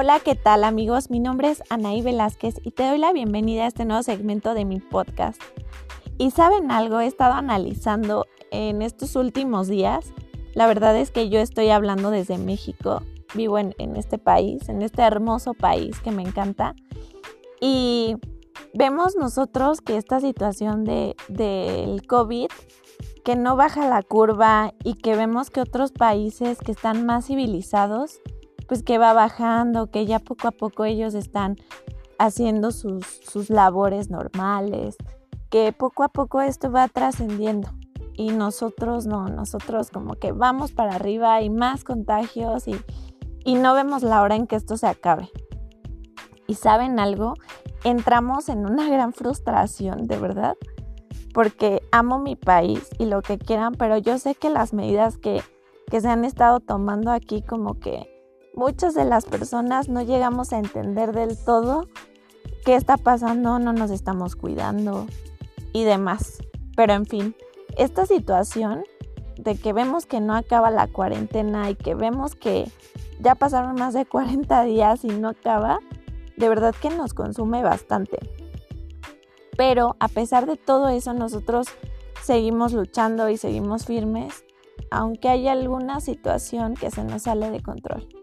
Hola, ¿qué tal amigos? Mi nombre es Anaí Velázquez y te doy la bienvenida a este nuevo segmento de mi podcast. Y saben algo, he estado analizando en estos últimos días. La verdad es que yo estoy hablando desde México, vivo en, este país, en este hermoso país que me encanta. Y vemos nosotros que esta situación de, del COVID, que no baja la curva y que vemos que otros países que están más civilizados, pues que va bajando, que ya poco a poco ellos están haciendo sus, sus labores normales, que poco a poco esto va trascendiendo y nosotros no, nosotros como que vamos para arriba y más contagios y, y no vemos la hora en que esto se acabe. Y saben algo, entramos en una gran frustración, de verdad, porque amo mi país y lo que quieran, pero yo sé que las medidas que, que se han estado tomando aquí como que muchas de las personas no llegamos a entender del todo qué está pasando, no nos estamos cuidando y demás. Pero en fin, esta situación de que vemos que no acaba la cuarentena y que vemos que ya pasaron más de 40 días y no acaba, de verdad que nos consume bastante. Pero a pesar de todo eso, nosotros seguimos luchando y seguimos firmes, aunque haya alguna situación que se nos sale de control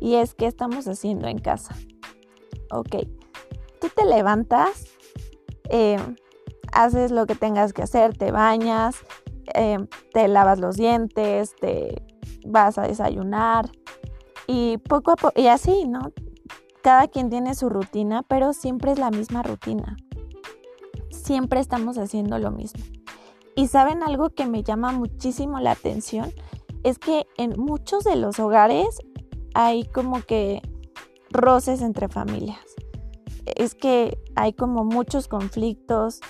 y es qué estamos haciendo en casa. Ok, tú te levantas, eh, haces lo que tengas que hacer, te bañas, eh, te lavas los dientes, te vas a desayunar y poco a poco, y así, ¿no? Cada quien tiene su rutina, pero siempre es la misma rutina. Siempre estamos haciendo lo mismo. Y saben algo que me llama muchísimo la atención, es que en muchos de los hogares hay como que roces entre familias. Es que hay como muchos conflictos.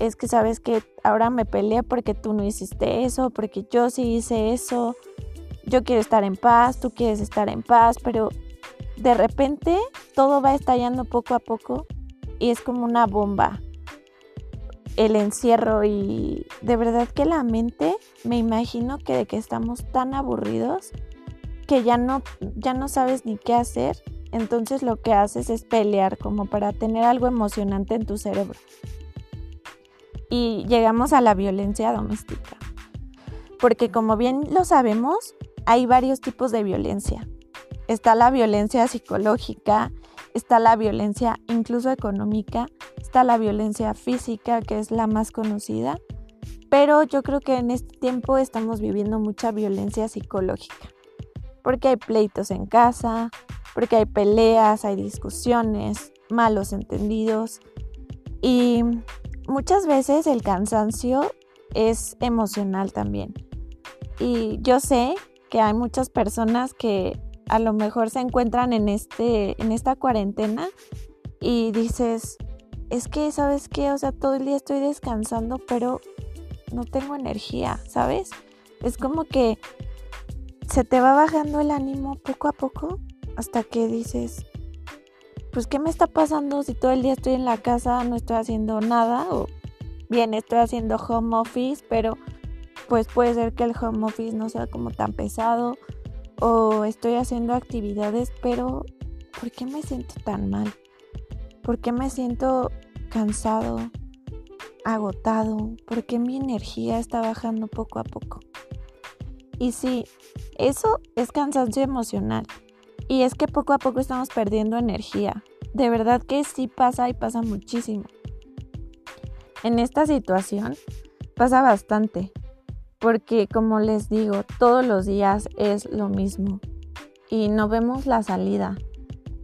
Es que sabes que ahora me peleé porque tú no hiciste eso, porque yo sí hice eso. Yo quiero estar en paz, tú quieres estar en paz, pero de repente todo va estallando poco a poco y es como una bomba el encierro y de verdad que la mente me imagino que de que estamos tan aburridos que ya no, ya no sabes ni qué hacer, entonces lo que haces es pelear como para tener algo emocionante en tu cerebro. Y llegamos a la violencia doméstica. Porque como bien lo sabemos, hay varios tipos de violencia. Está la violencia psicológica, está la violencia incluso económica, está la violencia física, que es la más conocida, pero yo creo que en este tiempo estamos viviendo mucha violencia psicológica porque hay pleitos en casa, porque hay peleas, hay discusiones, malos entendidos y muchas veces el cansancio es emocional también. Y yo sé que hay muchas personas que a lo mejor se encuentran en, este, en esta cuarentena y dices, es que, ¿sabes qué? O sea, todo el día estoy descansando, pero no tengo energía, ¿sabes? Es como que se te va bajando el ánimo poco a poco hasta que dices, pues ¿qué me está pasando si todo el día estoy en la casa, no estoy haciendo nada? O bien, estoy haciendo home office, pero pues puede ser que el home office no sea como tan pesado. O estoy haciendo actividades, pero ¿por qué me siento tan mal? ¿Por qué me siento cansado, agotado? ¿Por qué mi energía está bajando poco a poco? Y sí, eso es cansancio emocional. Y es que poco a poco estamos perdiendo energía. De verdad que sí pasa y pasa muchísimo. En esta situación pasa bastante. Porque como les digo, todos los días es lo mismo. Y no vemos la salida.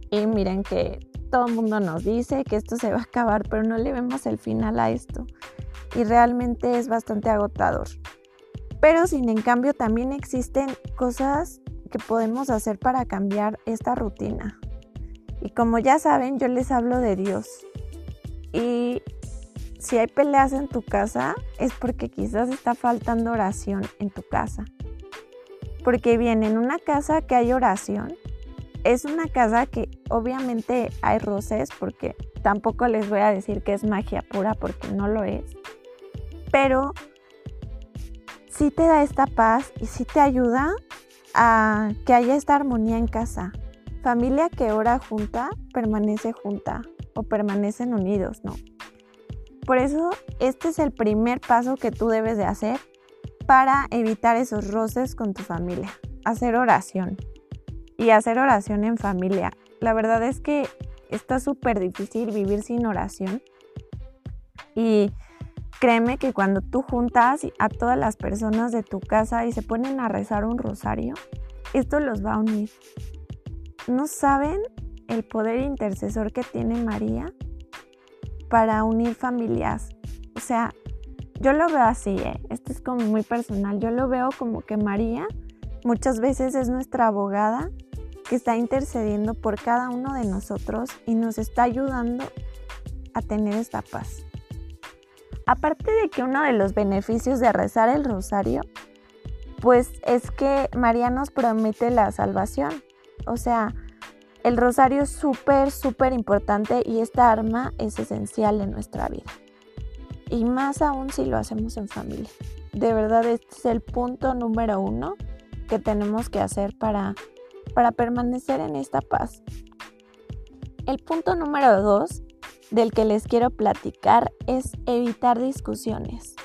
Y miren que todo el mundo nos dice que esto se va a acabar, pero no le vemos el final a esto. Y realmente es bastante agotador. Pero sin en cambio también existen cosas que podemos hacer para cambiar esta rutina. Y como ya saben, yo les hablo de Dios. Y si hay peleas en tu casa, es porque quizás está faltando oración en tu casa. Porque bien, en una casa que hay oración, es una casa que obviamente hay roces, porque tampoco les voy a decir que es magia pura, porque no lo es. Pero sí te da esta paz y sí te ayuda a que haya esta armonía en casa. familia que ora junta permanece junta o permanecen unidos, ¿no? Por eso este es el primer paso que tú debes de hacer para evitar esos roces con tu familia, hacer oración y hacer oración en familia. La verdad es que está súper difícil vivir sin oración y créeme que cuando tú juntas a todas las personas de tu casa y se ponen a rezar un rosario, esto los va a unir. ¿No saben el poder intercesor que tiene María para unir familias? O sea, yo lo veo así, ¿eh? esto es como muy personal, yo lo veo como que María muchas veces es nuestra abogada que está intercediendo por cada uno de nosotros y nos está ayudando a tener esta paz. Aparte de que uno de los beneficios de rezar el rosario, pues es que María nos promete la salvación. O sea, el rosario es súper, súper importante y esta arma es esencial en nuestra vida. Y más aún si lo hacemos en familia. De verdad, este es el punto número uno que tenemos que hacer para, para permanecer en esta paz. El punto número dos del que les quiero platicar es evitar discusiones.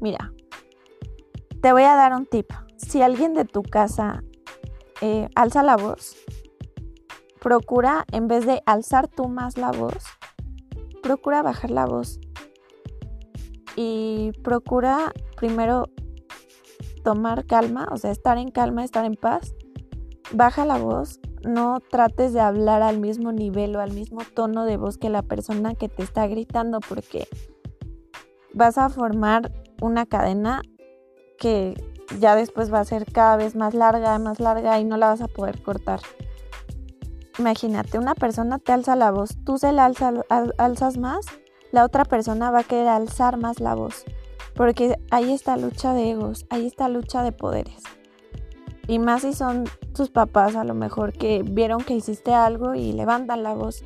Mira, te voy a dar un tip. Si alguien de tu casa eh, alza la voz, procura, en vez de alzar tú más la voz, procura bajar la voz. Y procura primero tomar calma, o sea, estar en calma, estar en paz. Baja la voz, no trates de hablar al mismo nivel o al mismo tono de voz que la persona que te está gritando porque vas a formar una cadena que ya después va a ser cada vez más larga, más larga y no la vas a poder cortar. Imagínate, una persona te alza la voz, tú se la alzas más, la otra persona va a querer alzar más la voz, porque ahí está lucha de egos, ahí está lucha de poderes. Y más si son tus papás a lo mejor que vieron que hiciste algo y levantan la voz.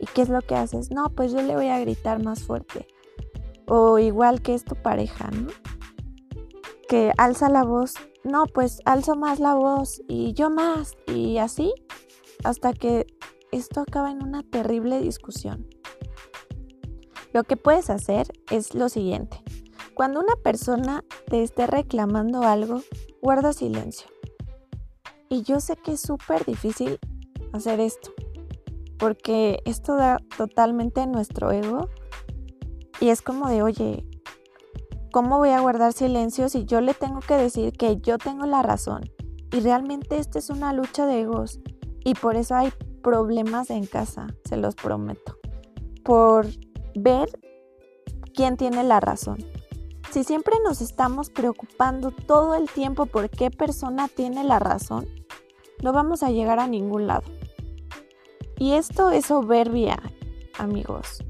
¿Y qué es lo que haces? No, pues yo le voy a gritar más fuerte. O igual que es tu pareja, ¿no? Que alza la voz. No, pues alzo más la voz y yo más. Y así hasta que esto acaba en una terrible discusión. Lo que puedes hacer es lo siguiente. Cuando una persona te esté reclamando algo, guarda silencio. Y yo sé que es súper difícil hacer esto, porque esto da totalmente nuestro ego y es como de, oye, ¿cómo voy a guardar silencio si yo le tengo que decir que yo tengo la razón? Y realmente esta es una lucha de egos y por eso hay problemas en casa, se los prometo, por ver quién tiene la razón. Si siempre nos estamos preocupando todo el tiempo por qué persona tiene la razón, no vamos a llegar a ningún lado. Y esto es soberbia, amigos.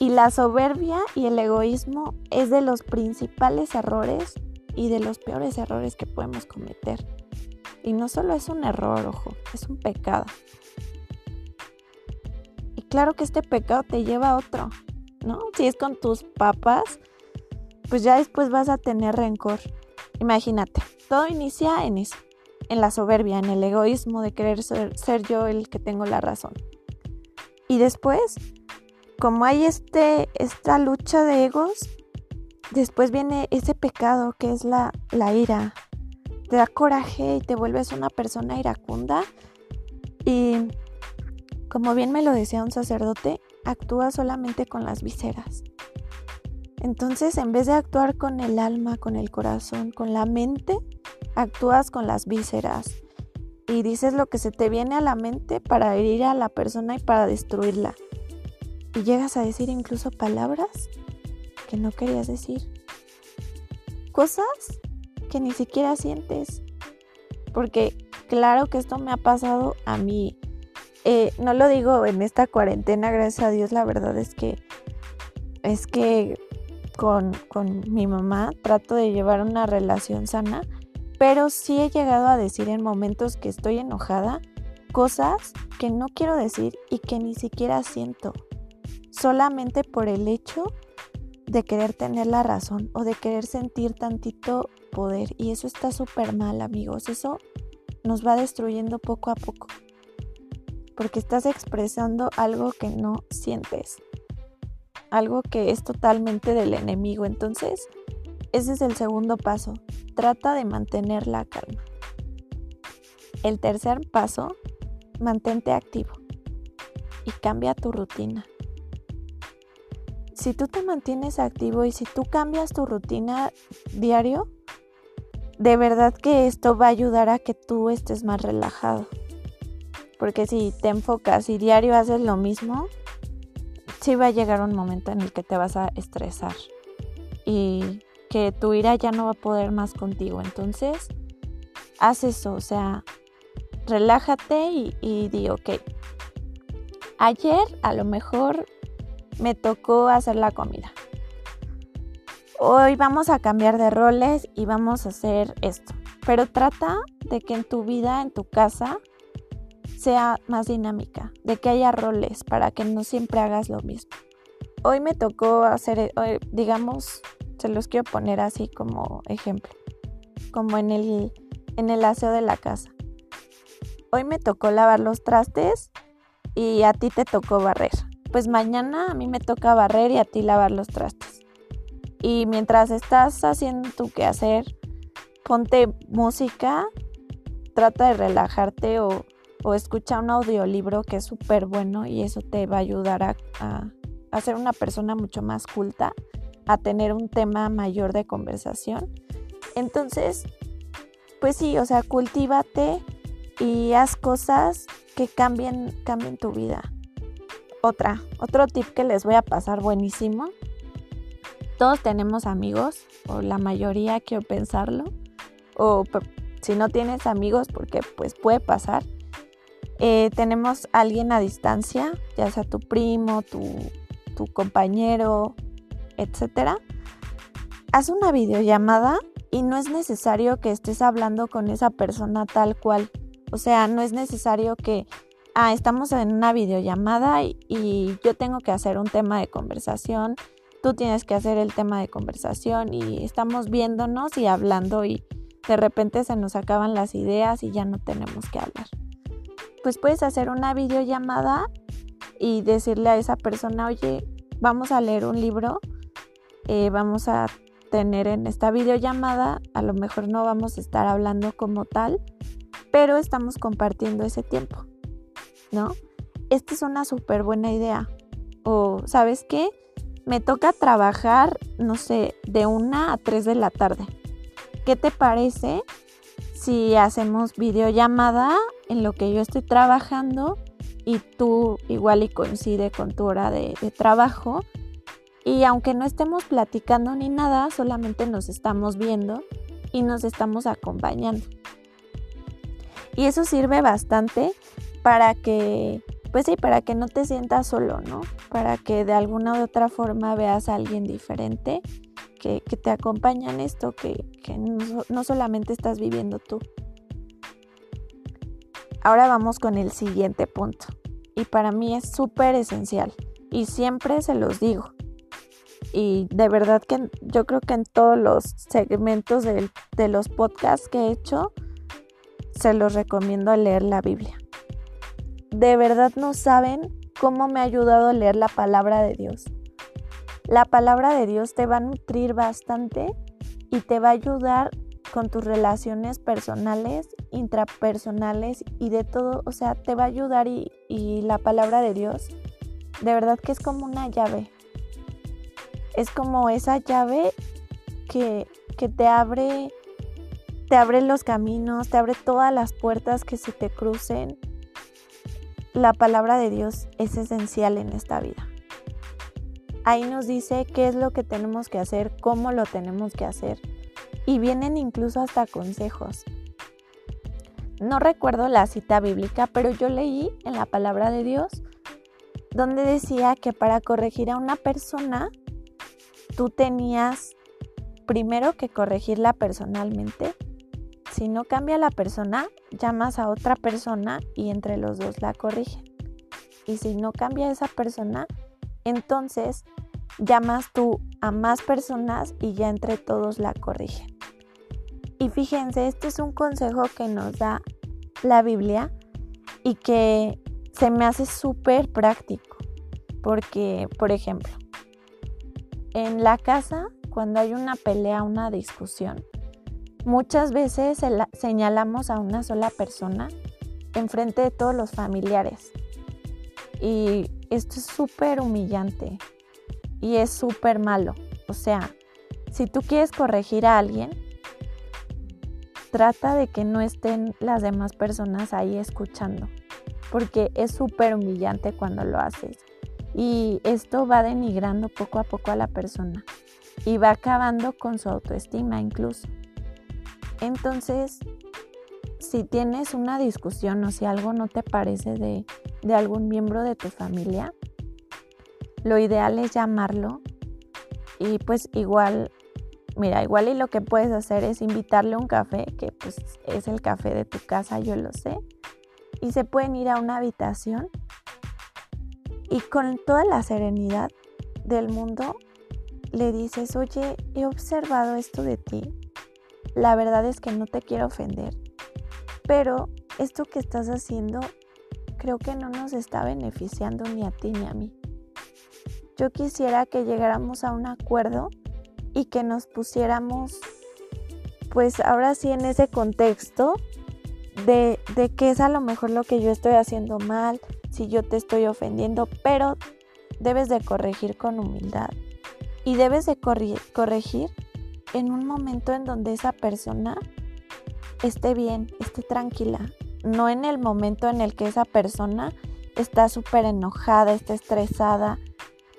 Y la soberbia y el egoísmo es de los principales errores y de los peores errores que podemos cometer. Y no solo es un error, ojo, es un pecado. Y claro que este pecado te lleva a otro, ¿no? Si es con tus papas, pues ya después vas a tener rencor. Imagínate, todo inicia en eso en la soberbia, en el egoísmo de querer ser, yo el que tengo la razón. Y después, como hay este, esta lucha de egos, después viene ese pecado que es la, la ira. Te da coraje y te vuelves una persona iracunda. Y como bien me lo decía un sacerdote, actúa solamente con las viseras. Entonces, en vez de actuar con el alma, con el corazón, con la mente, actúas con las vísceras y dices lo que se te viene a la mente para herir a la persona y para destruirla. Y llegas a decir incluso palabras que no querías decir. Cosas que ni siquiera sientes. Porque claro que esto me ha pasado a mí. Eh, no lo digo en esta cuarentena, gracias a Dios, la verdad es que es que con, con mi mamá trato de llevar una relación sana pero sí he llegado a decir en momentos que estoy enojada cosas que no quiero decir y que ni siquiera siento, solamente por el hecho de querer tener la razón o de querer sentir tantito poder. Y eso está súper mal, amigos. Eso nos va destruyendo poco a poco. porque estás expresando algo que no sientes, algo que es totalmente del enemigo. Entonces, ese es el segundo paso. Trata de mantener la calma. El tercer paso, mantente activo y cambia tu rutina. Si tú te mantienes activo y si tú cambias tu rutina diario, de verdad que esto va a ayudar a que tú estés más relajado. Porque si te enfocas y diario haces lo mismo, sí va a llegar un momento en el que te vas a estresar y que tu ira ya no va a poder más contigo. Entonces, haz eso, o sea, relájate y, di, ok, ayer a lo mejor me tocó hacer la comida. Hoy vamos a cambiar de roles y vamos a hacer esto. Pero trata de que en tu vida, en tu casa, sea más dinámica, de que haya roles para que no siempre hagas lo mismo. Hoy me tocó hacer, digamos, se los quiero poner así como ejemplo, como en el, en el aseo de la casa. Hoy me tocó lavar los trastes y a ti te tocó barrer. Pues mañana a mí me toca barrer y a ti lavar los trastes. Y mientras estás haciendo tu quehacer, ponte música, trata de relajarte o o escucha un audiolibro que es súper bueno y eso te va a ayudar a, a, ser una persona mucho más culta, a tener un tema mayor de conversación. Entonces, pues sí, o sea, cultívate y haz cosas que cambien, cambien tu vida. Otra, otro tip que les voy a pasar buenísimo. Todos tenemos amigos, o la mayoría quiero pensarlo, o si no tienes amigos, porque pues puede pasar, eh, tenemos alguien a distancia, ya sea tu primo, tu, tu compañero, etc. Haz una videollamada y no es necesario que estés hablando con esa persona tal cual. O sea, no es necesario que, ah, estamos en una videollamada y, y yo tengo que hacer un tema de conversación, tú tienes que hacer el tema de conversación y estamos viéndonos y hablando y de repente se nos acaban las ideas y ya no tenemos que hablar pues puedes hacer una videollamada y decirle a esa persona, oye, vamos a leer un libro, eh, vamos a tener en esta videollamada, a lo mejor no vamos a estar hablando como tal, pero estamos compartiendo ese tiempo, ¿no? Esta es una súper buena idea. O, ¿sabes qué? Me toca trabajar, no sé, de una a tres de la tarde. ¿Qué te parece si hacemos videollamada en lo que yo estoy trabajando y tú igual y coincide con tu hora de, trabajo. Y aunque no estemos platicando ni nada, solamente nos estamos viendo y nos estamos acompañando. Y eso sirve bastante para que, pues sí, para que no te sientas solo, ¿no? Para que de alguna u otra forma veas a alguien diferente que, te acompaña en esto, que, no solamente estás viviendo tú. Ahora vamos con el siguiente punto. Y para mí es súper esencial. Y siempre se los digo. Y de verdad que yo creo que en todos los segmentos de, de los podcasts que he hecho, se los recomiendo leer la Biblia. De verdad no saben cómo me ha ayudado a leer la palabra de Dios. La palabra de Dios te va a nutrir bastante y te va a ayudar con tus relaciones personales, intrapersonales y de todo, o sea, te va a ayudar y, la palabra de Dios, de verdad que es como una llave. Es como esa llave que, que te abre, te abre los caminos, te abre todas las puertas que se te crucen. La palabra de Dios es esencial en esta vida. Ahí nos dice qué es lo que tenemos que hacer, cómo lo tenemos que hacer y vienen incluso hasta consejos. No recuerdo la cita bíblica, pero yo leí en la palabra de Dios donde decía que para corregir a una persona tú tenías primero que corregirla personalmente. Si no cambia la persona, llamas a otra persona y entre los dos la corrigen. Y si no cambia esa persona, entonces llamas tú a más personas y ya entre todos la corrigen. Y fíjense, este es un consejo que nos da la Biblia y que se me hace súper práctico. Porque, por ejemplo, en la casa, cuando hay una pelea, una discusión, muchas veces señalamos a una sola persona enfrente de todos los familiares. Y esto es súper humillante y es súper malo. O sea, si tú quieres corregir a alguien, trata de que no estén las demás personas ahí escuchando, porque es súper humillante cuando lo haces. Y esto va denigrando poco a poco a la persona y va acabando con su autoestima incluso. Entonces, si tienes una discusión o si algo no te parece de, de algún miembro de tu familia, lo ideal es llamarlo y pues igual, mira, igual y lo que puedes hacer es invitarle un café, que pues es el café de tu casa, yo lo sé, y se pueden ir a una habitación y con toda la serenidad del mundo le dices, oye, he observado esto de ti, la verdad es que no te quiero ofender, pero esto que estás haciendo creo que no nos está beneficiando ni a ti ni a mí. Yo quisiera que llegáramos a un acuerdo y que nos pusiéramos, pues ahora sí en ese contexto de, de qué es a lo mejor lo que yo estoy haciendo mal, si yo te estoy ofendiendo, pero debes de corregir con humildad. Y debes de corregir en un momento en donde esa persona esté bien, esté tranquila, no en el momento en el que esa persona está súper enojada, está estresada,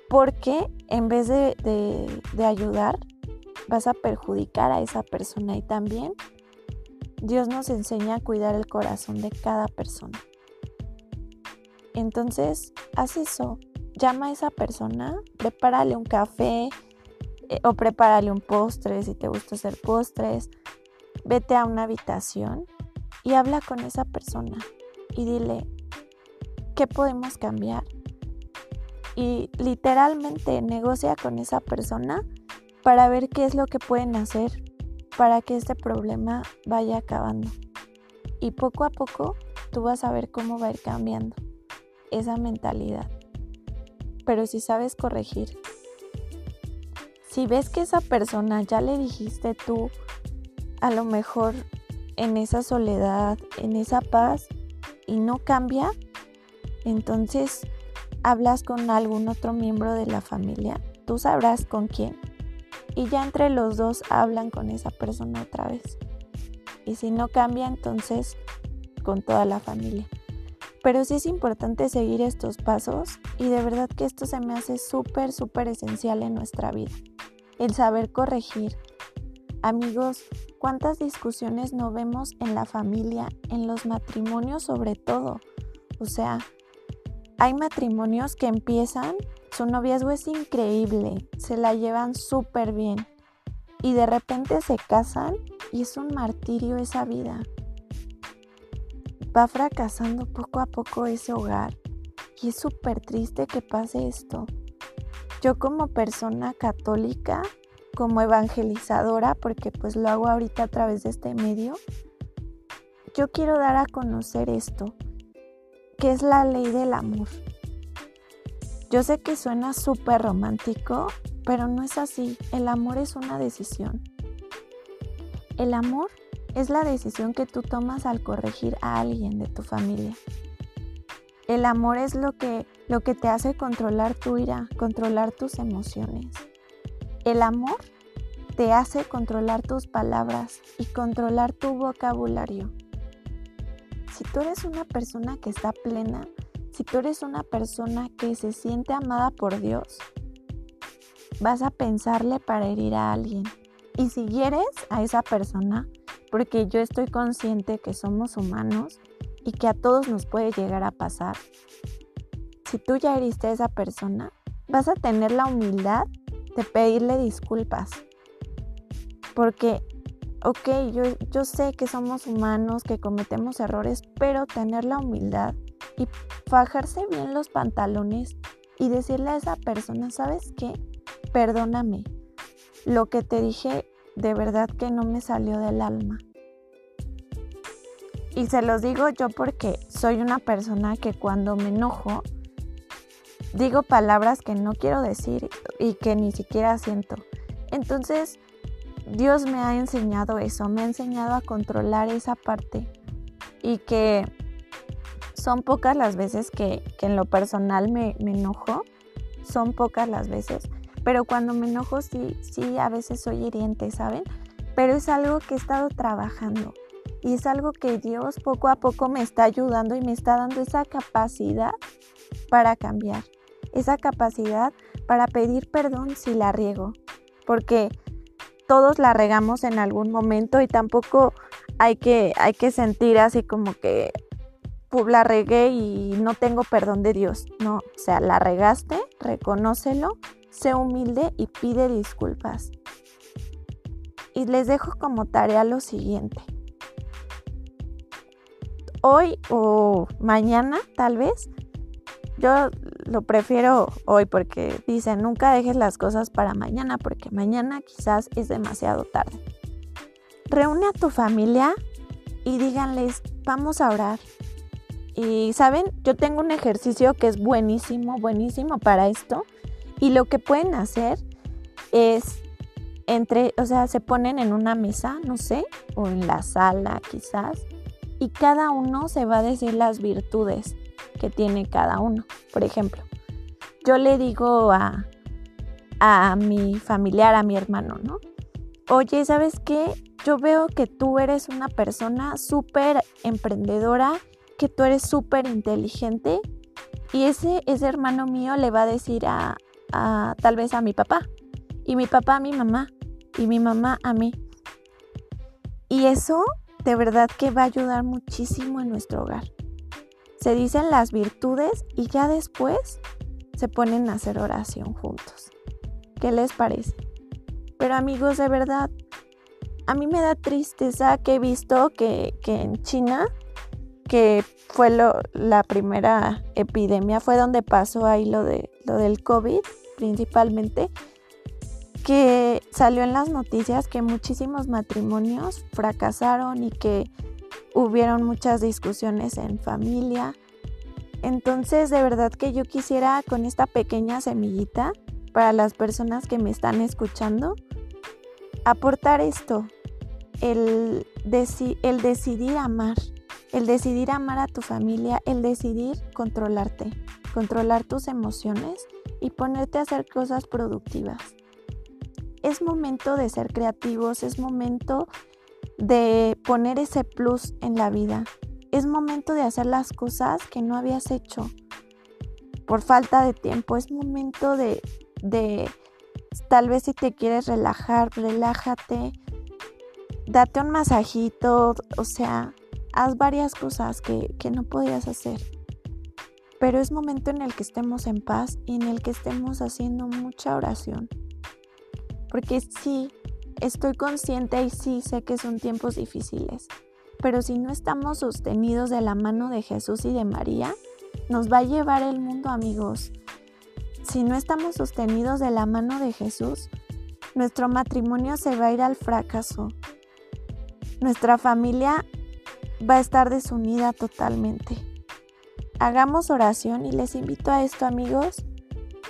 porque en vez de, de, ayudar, vas a perjudicar a esa persona. Y también Dios nos enseña a cuidar el corazón de cada persona. Entonces, haz eso, llama a esa persona, prepárale un café eh, o prepárale un postre si te gusta hacer postres, vete a una habitación y habla con esa persona y dile, ¿qué podemos cambiar? Y literalmente negocia con esa persona para ver qué es lo que pueden hacer para que este problema vaya acabando. Y poco a poco tú vas a ver cómo va a ir cambiando esa mentalidad. Pero si sabes corregir, si ves que esa persona ya le dijiste tú, a lo mejor en esa soledad, en esa paz y no cambia, entonces hablas con algún otro miembro de la familia, tú sabrás con quién. Y ya entre los dos hablan con esa persona otra vez. Y si no cambia, entonces con toda la familia. Pero sí es importante seguir estos pasos y de verdad que esto se me hace súper, súper esencial en nuestra vida. El saber corregir. Amigos, ¿Cuántas discusiones no vemos en la familia, en los matrimonios sobre todo? O sea, hay matrimonios que empiezan, su noviazgo es increíble, se la llevan súper bien y de repente se casan y es un martirio esa vida. Va fracasando poco a poco ese hogar y es súper triste que pase esto. Yo como persona católica como evangelizadora, porque pues lo hago ahorita a través de este medio, yo quiero dar a conocer esto, que es la ley del amor. Yo sé que suena súper romántico, pero no es así. El amor es una decisión. El amor es la decisión que tú tomas al corregir a alguien de tu familia. El amor es lo que, lo que te hace controlar tu ira, controlar tus emociones. El amor te hace controlar tus palabras y controlar tu vocabulario. Si tú eres una persona que está plena, si tú eres una persona que se siente amada por Dios, vas a pensarle para herir a alguien. Y si hieres a esa persona, porque yo estoy consciente que somos humanos y que a todos nos puede llegar a pasar, si tú ya heriste a esa persona, vas a tener la humildad de pedirle disculpas. Porque, ok, yo, yo sé que somos humanos, que cometemos errores, pero tener la humildad y fajarse bien los pantalones y decirle a esa persona, ¿sabes qué? Perdóname. Lo que te dije de verdad que no me salió del alma. Y se los digo yo porque soy una persona que cuando me enojo, digo palabras que no quiero decir y que ni siquiera siento. Entonces, Dios me ha enseñado eso, me ha enseñado a controlar esa parte y que son pocas las veces que, en lo personal me, me, enojo, son pocas las veces, pero cuando me enojo sí, sí, a veces soy hiriente, ¿saben? Pero es algo que he estado trabajando y es algo que Dios poco a poco me está ayudando y me está dando esa capacidad para cambiar, esa capacidad para pedir perdón si la riego, porque todos la regamos en algún momento y tampoco hay que, hay que sentir así como que la regué y no tengo perdón de Dios. No, o sea, la regaste, reconócelo, sé humilde y pide disculpas. Y les dejo como tarea lo siguiente. Hoy o mañana, tal vez, yo lo prefiero hoy porque dicen, nunca dejes las cosas para mañana porque mañana quizás es demasiado tarde. Reúne a tu familia y díganles, vamos a orar, y saben, yo tengo un ejercicio que es buenísimo, buenísimo para esto. Y lo que pueden hacer es entre, o sea, se ponen en una mesa, no sé, o en la sala quizás, y cada uno se va a decir las virtudes que tiene cada uno. Por ejemplo, yo le digo a, a mi familiar, a mi hermano, ¿no? Oye, ¿sabes qué? Yo veo que tú eres una persona súper emprendedora que tú eres súper inteligente y ese, ese hermano mío le va a decir a, tal vez a mi papá y mi papá a mi mamá y mi mamá a mí. Y eso de verdad que va a ayudar muchísimo en nuestro hogar. Se dicen las virtudes y ya después se ponen a hacer oración juntos. ¿Qué les parece? Pero amigos, de verdad, a mí me da tristeza que he visto que, que en China que fue la primera epidemia, fue donde pasó ahí lo, de, lo del COVID principalmente, que salió en las noticias que muchísimos matrimonios fracasaron y que hubieron muchas discusiones en familia. Entonces, de verdad que yo quisiera con esta pequeña semillita para las personas que me están escuchando, aportar esto, el, el decidir amar el decidir amar a tu familia, el decidir controlarte, controlar tus emociones y ponerte a hacer cosas productivas. Es momento de ser creativos, es momento de poner ese plus en la vida. Es momento de hacer las cosas que no habías hecho por falta de tiempo. Es momento de, de tal vez si te quieres relajar, relájate, date un masajito, o sea, haz varias cosas que, no podías hacer. Pero es momento en el que estemos en paz y en el que estemos haciendo mucha oración. Porque sí, estoy consciente y sí sé que son tiempos difíciles. Pero si no estamos sostenidos de la mano de Jesús y de María, nos va a llevar el mundo, amigos. Si no estamos sostenidos de la mano de Jesús, nuestro matrimonio se va a ir al fracaso. Nuestra familia va a estar desunida totalmente. Hagamos oración y les invito a esto amigos.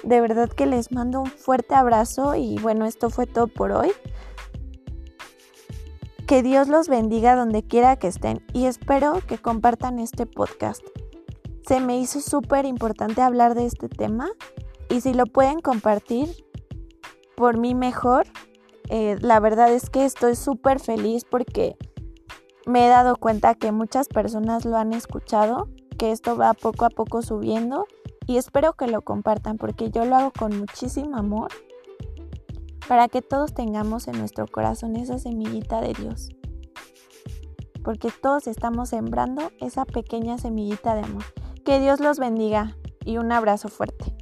De verdad que les mando un fuerte abrazo y bueno, esto fue todo por hoy. Que Dios los bendiga donde quiera que estén y espero que compartan este podcast. Se me hizo súper importante hablar de este tema y si lo pueden compartir, por mí mejor. Eh, la verdad es que estoy súper feliz porque me he dado cuenta que muchas personas lo han escuchado, que esto va poco a poco subiendo y espero que lo compartan porque yo lo hago con muchísimo amor para que todos tengamos en nuestro corazón esa semillita de Dios. Porque todos estamos sembrando esa pequeña semillita de amor. Que Dios los bendiga y un abrazo fuerte.